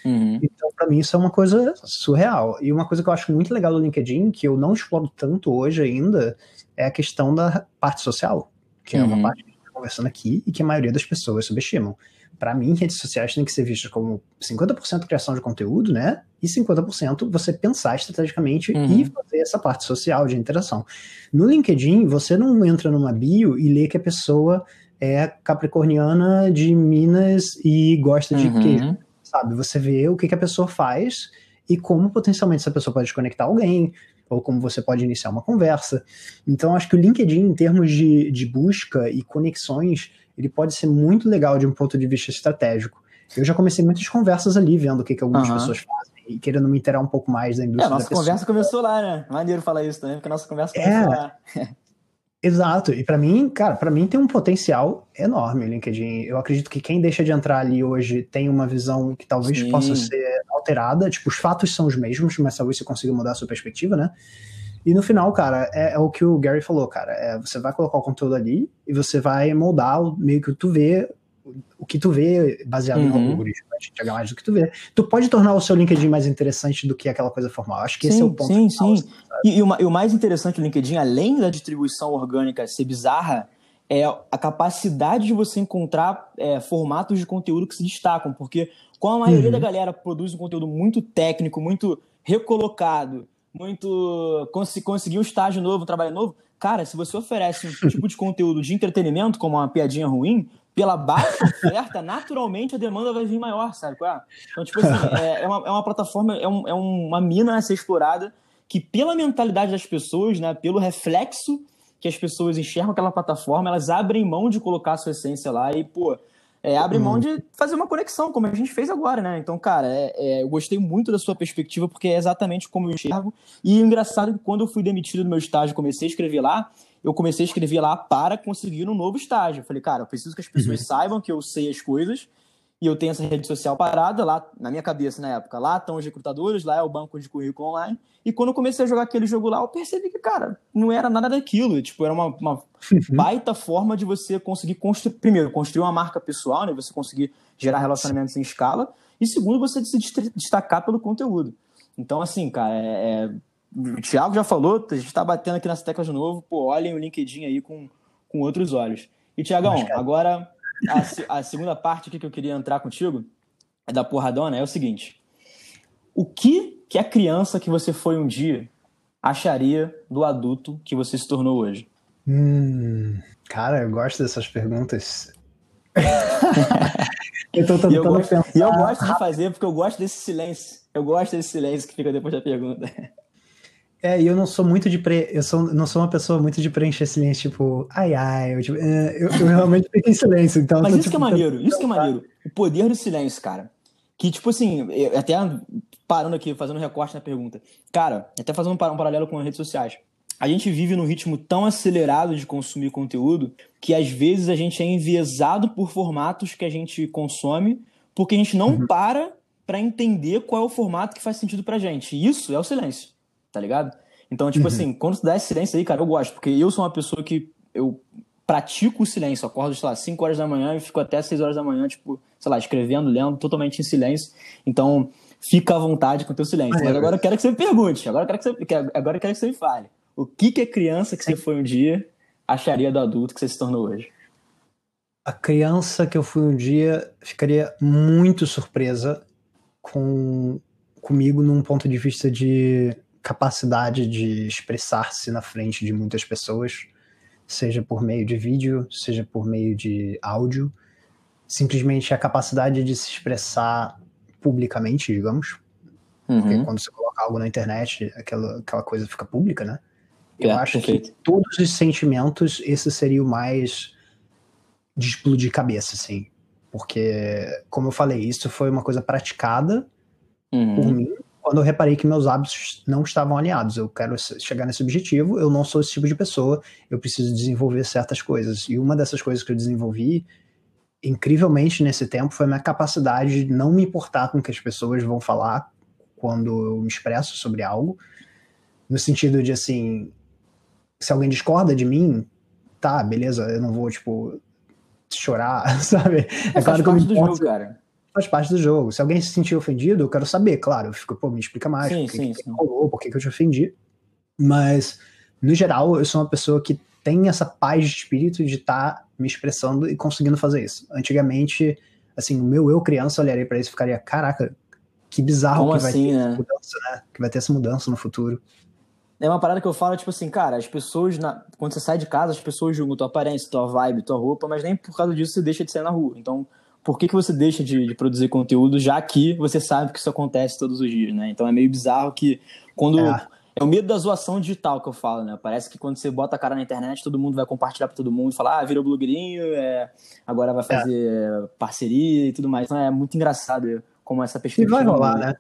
Uhum. Então, para mim, isso é uma coisa surreal. E uma coisa que eu acho muito legal do LinkedIn, que eu não exploro tanto hoje ainda, é a questão da parte social, que uhum. é uma uhum. parte que a gente tá conversando aqui e que a maioria das pessoas subestimam para mim, redes sociais têm que ser vistas como 50% criação de conteúdo, né? E 50% você pensar estrategicamente uhum. e fazer essa parte social de interação. No LinkedIn, você não entra numa bio e lê que a pessoa é capricorniana de Minas e gosta de uhum. queijo, sabe? Você vê o que, que a pessoa faz e como potencialmente essa pessoa pode conectar alguém, ou como você pode iniciar uma conversa. Então, acho que o LinkedIn, em termos de, de busca e conexões, ele pode ser muito legal de um ponto de vista estratégico. Eu já comecei muitas conversas ali, vendo o que, que algumas uhum. pessoas fazem e querendo me interar um pouco mais da indústria. É, a nossa conversa começou lá, né? Maneiro falar isso também, porque a nossa conversa começou é, lá. Exato. E para mim, cara, para mim tem um potencial enorme o LinkedIn. Eu acredito que quem deixa de entrar ali hoje tem uma visão que talvez Sim. possa ser alterada. Tipo, os fatos são os mesmos, mas talvez você consiga mudar a sua perspectiva, né? E no final, cara, é, é o que o Gary falou, cara. É, você vai colocar o conteúdo ali e você vai moldar o, meio que tu vê o que tu vê baseado uhum. no algoritmo, vai te entregar mais do que tu vê. Tu pode tornar o seu LinkedIn mais interessante do que aquela coisa formal. Acho que sim, esse é o ponto. Sim, final, sim. Assim, e, e, o, e, o, mais interessante do LinkedIn, além da distribuição orgânica ser bizarra, é a capacidade de você encontrar é, formatos de conteúdo que se destacam, porque como a maioria uhum. da galera produz um conteúdo muito técnico, muito recolocado, muito. Cons conseguir um estágio novo, um trabalho novo. Cara, se você oferece um tipo de conteúdo de entretenimento, como uma piadinha ruim, pela baixa oferta, naturalmente a demanda vai vir maior, sabe? É? Então, tipo assim, é, é, uma, é uma plataforma, é, um, é uma mina a ser explorada que, pela mentalidade das pessoas, né, pelo reflexo que as pessoas enxergam aquela plataforma, elas abrem mão de colocar a sua essência lá e, pô, é, abre mão uhum. de fazer uma conexão, como a gente fez agora, né? Então, cara, é, é, eu gostei muito da sua perspectiva, porque é exatamente como eu enxergo. E engraçado que quando eu fui demitido do meu estágio, comecei a escrever lá, eu comecei a escrever lá para conseguir um novo estágio. Eu falei, cara, eu preciso que as pessoas uhum. saibam que eu sei as coisas e eu tenho essa rede social parada lá na minha cabeça na época. Lá estão os recrutadores, lá é o banco de currículo online. E quando eu comecei a jogar aquele jogo lá, eu percebi que, cara, não era nada daquilo. Tipo, era uma, uma uhum. baita forma de você conseguir construir, primeiro, construir uma marca pessoal, né? Você conseguir gerar relacionamentos em escala. E segundo, você se destacar pelo conteúdo. Então, assim, cara, é, é... o Thiago já falou, a gente está batendo aqui nessa tecla de novo. Pô, olhem o LinkedIn aí com, com outros olhos. E, Tiagão, agora a, a, segunda parte aqui que eu queria entrar contigo é da porradona é o seguinte: o que que a criança que você foi um dia acharia do adulto que você se tornou hoje? Hum, cara, eu gosto dessas perguntas. eu tô tentando e eu gosto, pensar. E eu gosto de fazer porque eu gosto desse silêncio. Eu gosto desse silêncio que fica depois da pergunta. É, e eu não sou muito de pre... eu sou, não sou uma pessoa muito de preencher silêncio, tipo, ai ai, eu, tipo, é, eu, eu realmente fico em silêncio. Então Mas tô, isso tipo, que é maneiro, isso que é maneiro. O poder do silêncio, cara. Que, tipo assim, até parando aqui, fazendo um recorte na pergunta. Cara, até fazendo um paralelo com as redes sociais. A gente vive num ritmo tão acelerado de consumir conteúdo que às vezes a gente é enviesado por formatos que a gente consome porque a gente não uhum. para para entender qual é o formato que faz sentido pra gente. E isso é o silêncio, tá ligado? Então, tipo uhum. assim, quando tu dá esse silêncio aí, cara, eu gosto, porque eu sou uma pessoa que eu pratico o silêncio, acordo, sei lá, 5 horas da manhã e fico até 6 horas da manhã, tipo, sei lá, escrevendo, lendo, totalmente em silêncio. Então, fica à vontade com o teu silêncio. Mas agora eu quero que você me pergunte, agora eu quero que você, agora quero que você me fale. O que que a criança que você foi um dia acharia do adulto que você se tornou hoje? A criança que eu fui um dia ficaria muito surpresa com comigo num ponto de vista de capacidade de expressar-se na frente de muitas pessoas, seja por meio de vídeo, seja por meio de áudio, simplesmente a capacidade de se expressar publicamente, digamos. Uhum. Porque quando você coloca algo na internet, aquela, aquela coisa fica pública, né? Eu é, acho perfeito. que todos os sentimentos, esse seria o mais de explodir cabeça, assim. Porque, como eu falei, isso foi uma coisa praticada uhum. por mim quando eu reparei que meus hábitos não estavam alinhados. Eu quero chegar nesse objetivo, eu não sou esse tipo de pessoa, eu preciso desenvolver certas coisas. E uma dessas coisas que eu desenvolvi, incrivelmente nesse tempo, foi a minha capacidade de não me importar com o que as pessoas vão falar quando eu me expresso sobre algo. No sentido de, assim, se alguém discorda de mim, tá, beleza, eu não vou, tipo, chorar, sabe? É, é claro que eu me importo, jogo, cara faz parte do jogo. Se alguém se sentir ofendido, eu quero saber, claro. Eu fico, pô, me explica mais. Sim, por que, sim, que, que rolou, por que, que eu te ofendi. Mas, no geral, eu sou uma pessoa que tem essa paz de espírito de estar tá me expressando e conseguindo fazer isso. Antigamente, assim, o meu eu criança olharia para isso e ficaria, caraca, que bizarro Como que vai assim, ter né? essa mudança, né? Que vai ter essa mudança no futuro. É uma parada que eu falo, tipo assim, cara, as pessoas, na... quando você sai de casa, as pessoas julgam tua aparência, tua vibe, tua roupa, mas nem por causa disso você deixa de sair na rua. Então, por que, que você deixa de, de, produzir conteúdo já que você sabe que isso acontece todos os dias, né? Então é meio bizarro que quando. É. é o medo da zoação digital que eu falo, né? Parece que quando você bota a cara na internet, todo mundo vai compartilhar para todo mundo e falar, ah, virou blogueirinho, é... agora vai é. fazer é. parceria e tudo mais. Então é muito engraçado como essa perspectiva. E vai rolar, né?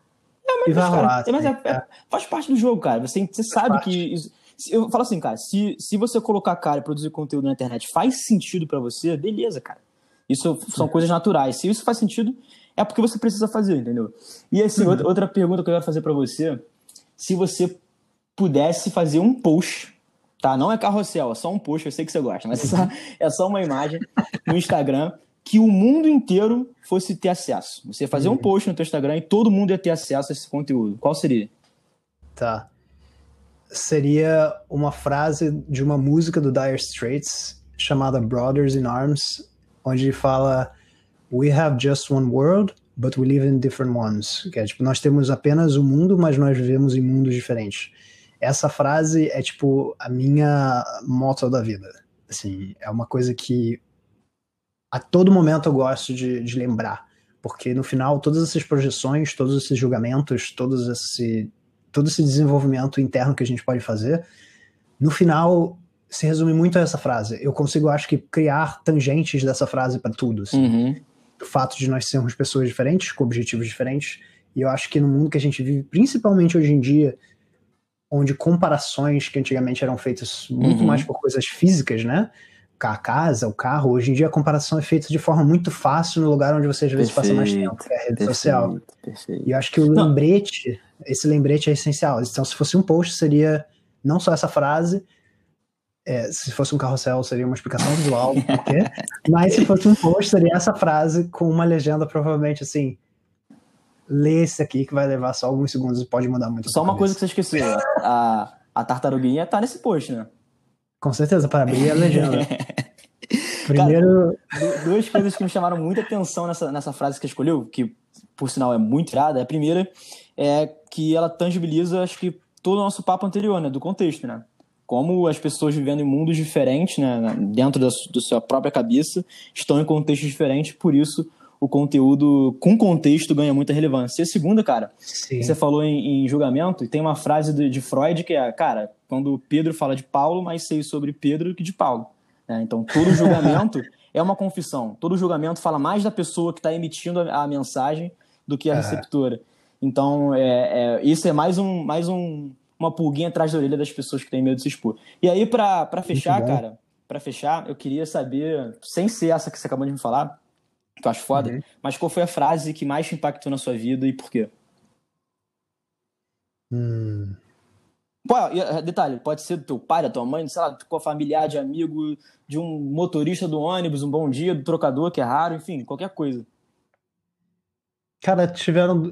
É, mas, e vai cara, rolar. Mas é, é, faz parte do jogo, cara. Você, você sabe parte. que. Isso, eu falo assim, cara, se, se você colocar a cara e produzir conteúdo na internet faz sentido para você, beleza, cara. Isso são coisas naturais. Se isso faz sentido, é porque você precisa fazer, entendeu? E assim, uhum. outra, pergunta que eu quero fazer para você, se você pudesse fazer um post, tá? Não é carrossel, é só um post, eu sei que você gosta, mas é só, é só uma imagem no Instagram que o mundo inteiro fosse ter acesso. Você fazer um uhum. post no teu Instagram e todo mundo ia ter acesso a esse conteúdo. Qual seria? Tá. Seria uma frase de uma música do Dire Straits chamada Brothers in Arms, onde fala We have just one world, but we live in different ones. Que é tipo, nós temos apenas um mundo, mas nós vivemos em mundos diferentes. Essa frase é tipo a minha moto da vida. Assim, é uma coisa que a todo momento eu gosto de, de lembrar. Porque no final, todas essas projeções, todos esses julgamentos, todos esse, todo esse desenvolvimento interno que a gente pode fazer, no final se resume muito a essa frase. Eu consigo, acho que, criar tangentes dessa frase para tudo. Assim. Uhum. O fato de nós sermos pessoas diferentes, com objetivos diferentes. E eu acho que no mundo que a gente vive, principalmente hoje em dia, onde comparações que antigamente eram feitas muito uhum. mais por coisas físicas, né? A casa, o carro, hoje em dia a comparação é feita de forma muito fácil no lugar onde você às vezes perfeito, passa mais tempo, que é a rede perfeito, social. Perfeito. E eu acho que o não. lembrete, esse lembrete é essencial. Então, se fosse um post, seria não só essa frase, é, se fosse um carrossel, seria uma explicação visual, quê? mas se fosse um post, seria essa frase com uma legenda, provavelmente assim. Lê esse aqui que vai levar só alguns segundos e pode mudar muito. Só uma coisa que você esqueceu: a, a tartaruguinha tá nesse post, né? Com certeza, para abrir a legenda. Primeiro. Cara, duas coisas que me chamaram muita atenção nessa, nessa frase que escolheu, que por sinal é muito irada. A primeira é que ela tangibiliza, acho que, todo o nosso papo anterior, né? Do contexto, né? Como as pessoas vivendo em mundos diferentes, né, dentro da, da sua própria cabeça, estão em contextos diferentes, por isso o conteúdo com contexto ganha muita relevância. E a segunda, cara, Sim. você falou em, em, julgamento, e tem uma frase de, de, Freud que é, cara, quando Pedro fala de Paulo, mais sei sobre Pedro do que de Paulo. É, então, todo julgamento é uma confissão. Todo julgamento fala mais da pessoa que está emitindo a, a, mensagem do que a receptora. Então, é, é, isso é mais, um, mais um, uma pulguinha atrás da orelha das pessoas que têm medo de se expor. E aí, para fechar, cara, para fechar, eu queria saber, sem ser essa que você acabou de me falar, que eu acho foda, uhum. mas qual foi a frase que mais te impactou na sua vida e por quê? Hum. Pô, eh, detalhe, pode ser do teu pai, da tua mãe, sei lá, com a familiar, de amigo, de um motorista do ônibus, um bom dia, do trocador, que é raro, enfim, qualquer coisa. Cara, tiveram.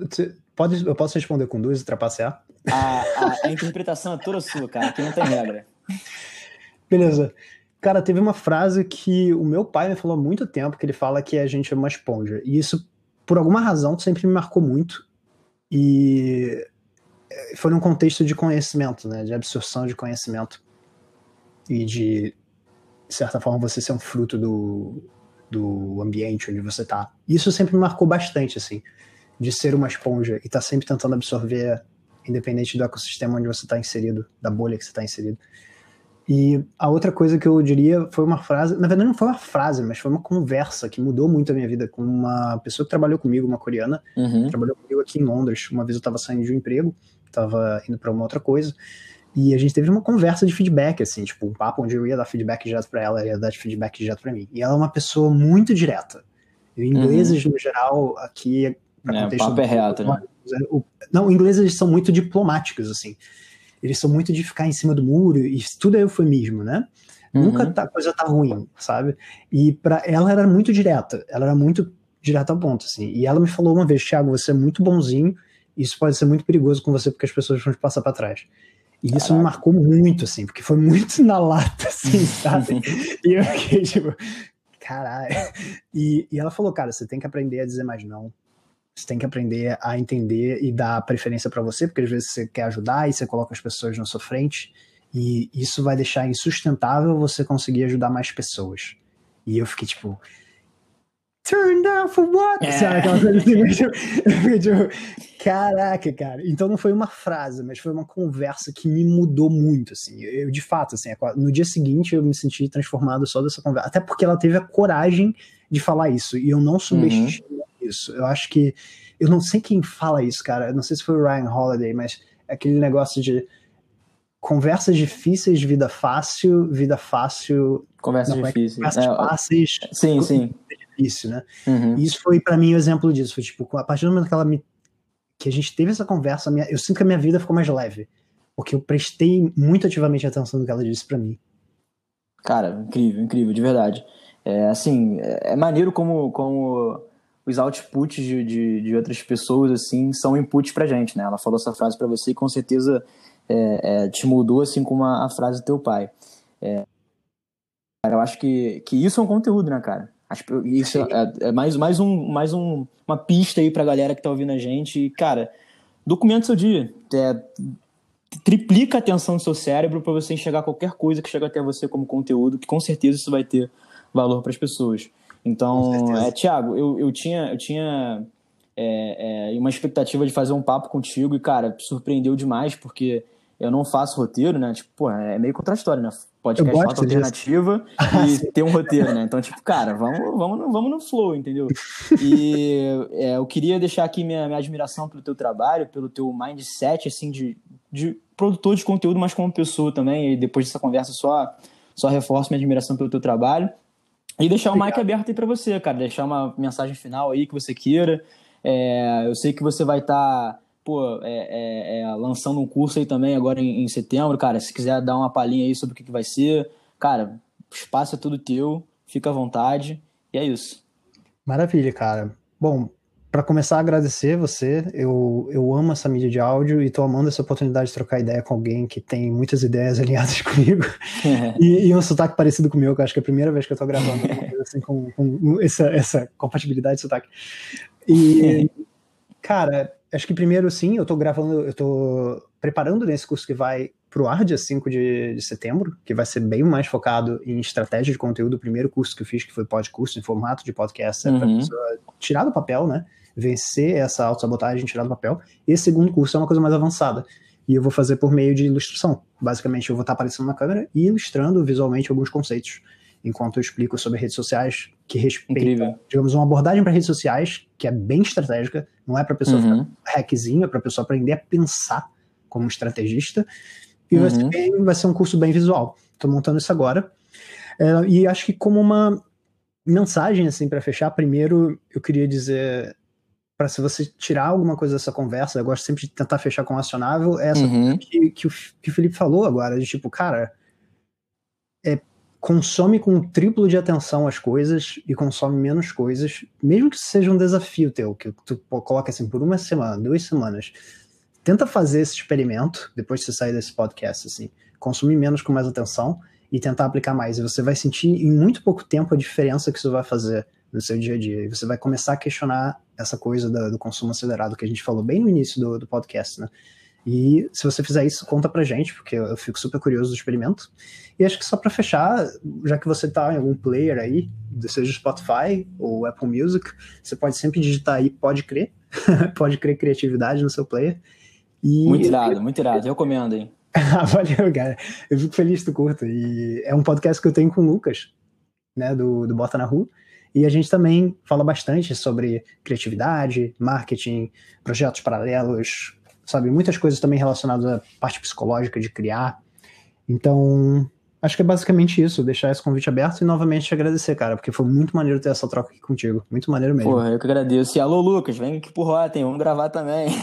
Pode, eu posso responder com duas trapacear? A, a, a interpretação é toda sua, cara, aqui não tem regra. Beleza. Cara, teve uma frase que o meu pai me falou há muito tempo, que ele fala que a gente é uma esponja. E isso, por alguma razão, sempre me marcou muito. E eh, foi num contexto de conhecimento, né? De absorção de conhecimento. E de, de certa forma, você ser um fruto do, do ambiente onde você tá. Isso sempre me marcou bastante, assim. De ser uma esponja e tá sempre tentando absorver, independente do ecossistema onde você está inserido, da bolha que você está inserido. E a outra coisa que eu diria foi uma frase, na verdade não foi uma frase, mas foi uma conversa que mudou muito a minha vida com uma pessoa que trabalhou comigo, uma coreana, uhum. trabalhou comigo aqui em Londres. Uma vez eu estava saindo de um emprego, estava indo para uma outra coisa, e a gente teve uma conversa de feedback, assim, tipo, um papo onde eu ia dar feedback direto para ela, ela ia dar feedback direto para mim. E ela é uma pessoa muito direta. E ingleses, uhum. no geral, aqui, pra é, contexto... O papo é reto, né? Não, ingleses são muito diplomáticos, assim eles são muito de ficar em cima do muro e tudo é eufemismo, né? Uhum. Nunca tá, a coisa tá ruim, sabe? E para ela era muito direta, ela era muito direta ao ponto, assim. E ela me falou uma vez, Thiago, você é muito bonzinho, isso pode ser muito perigoso com você porque as pessoas vão te passar para trás. E Caraca. isso me marcou muito, assim, porque foi muito na lata, assim, sabe? e eu fiquei tipo, caralho. E, e ela falou, cara, você tem que aprender a dizer mais não. Você tem que aprender a entender e dar preferência para você, porque às vezes você quer ajudar e você coloca as pessoas na sua frente, e isso vai deixar insustentável você conseguir ajudar mais pessoas. E eu fiquei tipo, turn down for what? É. Sabe aquela coisa assim? Tipo, tipo, caraca, cara. Então não foi uma frase, mas foi uma conversa que me mudou muito, assim. Eu, de fato, assim, no dia seguinte eu me senti transformado só dessa conversa. Até porque ela teve a coragem de falar isso. E eu não subestimo uhum isso. Eu acho que. Eu não sei quem fala isso, cara. Eu não sei se foi o Ryan Holiday, mas é aquele negócio de conversas difíceis, vida fácil, vida fácil. Conversas não, é difíceis. Conversas é, fáceis. Sim, sim. Difícil, né? Uhum. E isso foi para mim o um exemplo disso. Foi tipo, a partir do momento que ela me. que a gente teve essa conversa, minha, eu sinto que a minha vida ficou mais leve. Porque eu prestei muito ativamente atenção no que ela disse para mim. Cara, incrível, incrível, de verdade. É, assim, é, é maneiro como, como os outputs de, de, de, outras pessoas, assim, são inputs pra gente, né? Ela falou essa frase para você e com certeza é, é, te mudou, assim como a, a frase do teu pai. É, eu acho que, que isso é um conteúdo, né, cara? Acho isso é, é, mais, mais, um, mais um, uma pista aí pra galera que tá ouvindo a gente. E, cara, documenta seu dia. É, triplica a atenção do seu cérebro para você enxergar qualquer coisa que chega até você como conteúdo, que com certeza isso vai ter valor para as pessoas. Então, é, Thiago, eu, eu tinha, eu tinha é, é, uma expectativa de fazer um papo contigo e, cara, surpreendeu demais, porque eu não faço roteiro, né? Tipo, pô, é meio contraditório, né? Podcast fato alternativa e ter um roteiro, né? Então, tipo, cara, vamos, vamos, vamos no flow, entendeu? E é, eu queria deixar aqui minha, minha admiração pelo teu trabalho, pelo teu mindset, assim, de, de produtor de conteúdo, mas como pessoa também. E depois dessa conversa só, só reforço minha admiração pelo teu trabalho. E deixar o mic aberto aí para você, cara. Deixar uma mensagem final aí que você queira. É, eu sei que você vai estar, tá, pô, é, é, é, lançando um curso aí também agora em, em, setembro, cara. Se quiser dar uma palhinha aí sobre o que, que vai ser, cara, o espaço é tudo teu, fica à vontade. E é isso. Maravilha, cara. Bom, para começar a agradecer você, eu, eu amo essa mídia de áudio e tô amando essa oportunidade de trocar ideia com alguém que tem muitas ideias alinhadas comigo é. e, e, um sotaque parecido com o meu, que acho que é a primeira vez que eu tô gravando assim, com, com, essa, essa compatibilidade de sotaque. E, cara, acho que primeiro sim, eu tô gravando, eu tô preparando nesse curso que vai pro ar dia 5 de, de setembro, que vai ser bem mais focado em estratégia de conteúdo. O primeiro curso que eu fiz, que foi podcast, em formato de podcast, é uhum. pra pessoa tirar do papel, né? Vencer essa autossabotagem, tirar do papel. Esse segundo curso é uma coisa mais avançada. E eu vou fazer por meio de ilustração. Basicamente, eu vou estar aparecendo na câmera e ilustrando visualmente alguns conceitos enquanto eu explico sobre redes sociais que respeitam, digamos, uma abordagem para redes sociais que é bem estratégica, não é para pessoa uhum. ficar hackzinho, é para pessoa aprender a pensar como estrategista. E uhum. vai, ser bem, vai, ser um curso bem visual. Estou montando isso agora. É, e acho que como uma mensagem assim para fechar, primeiro eu queria dizer para se você tirar alguma coisa dessa conversa, eu gosto sempre de tentar fechar com o acionável, é essa uhum. que, que, o, que o Felipe falou agora, de tipo, cara, é consome com o triplo de atenção as coisas e consome menos coisas, mesmo que seja um desafio teu, que tu coloca assim por uma semana, duas semanas. Tenta fazer esse experimento depois de você sair desse podcast, assim, consumir menos com mais atenção e tentar aplicar mais. E você vai sentir em muito pouco tempo a diferença que isso vai fazer no seu dia a dia. E você vai começar a questionar essa coisa do, do consumo acelerado que a gente falou bem no início do, do podcast, né? E se você fizer isso, conta pra gente, porque eu fico super curioso do experimento. E acho que só para fechar, já que você tá em algum player aí, seja Spotify ou Apple Music, você pode sempre digitar aí Pode Crer, Pode Crer Criatividade no seu player. E... Muito irado, muito irado, eu recomendo, hein? Valeu, cara. Eu fico feliz que tu curta. E é um podcast que eu tenho com o Lucas, né, do, do Bota na Rua. E a gente também fala bastante sobre criatividade, marketing, projetos paralelos, sabe? Muitas coisas também relacionadas à parte psicológica de criar. Então, acho que é basicamente isso, deixar esse convite aberto e novamente te agradecer, cara, porque foi muito maneiro ter essa troca aqui contigo. Muito maneiro mesmo. Porra, eu que agradeço. E alô, Lucas, vem aqui pro Rotten, vamos gravar também.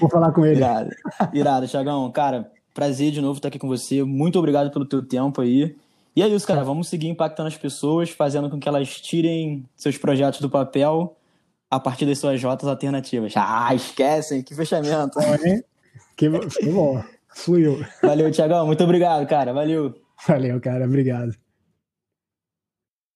Vou falar com ele. Irado, irado, Thiagão. Cara, prazer de novo estar aqui com você. Muito obrigado pelo teu tempo aí. E é isso, cara. Vamos seguir impactando as pessoas, fazendo com que elas tirem seus projetos do papel a partir das suas rotas alternativas. Ah, esquecem, que fechamento. Que, bom, fluiu. Valeu, Tiagão, muito obrigado, cara, valeu. Valeu, cara, obrigado.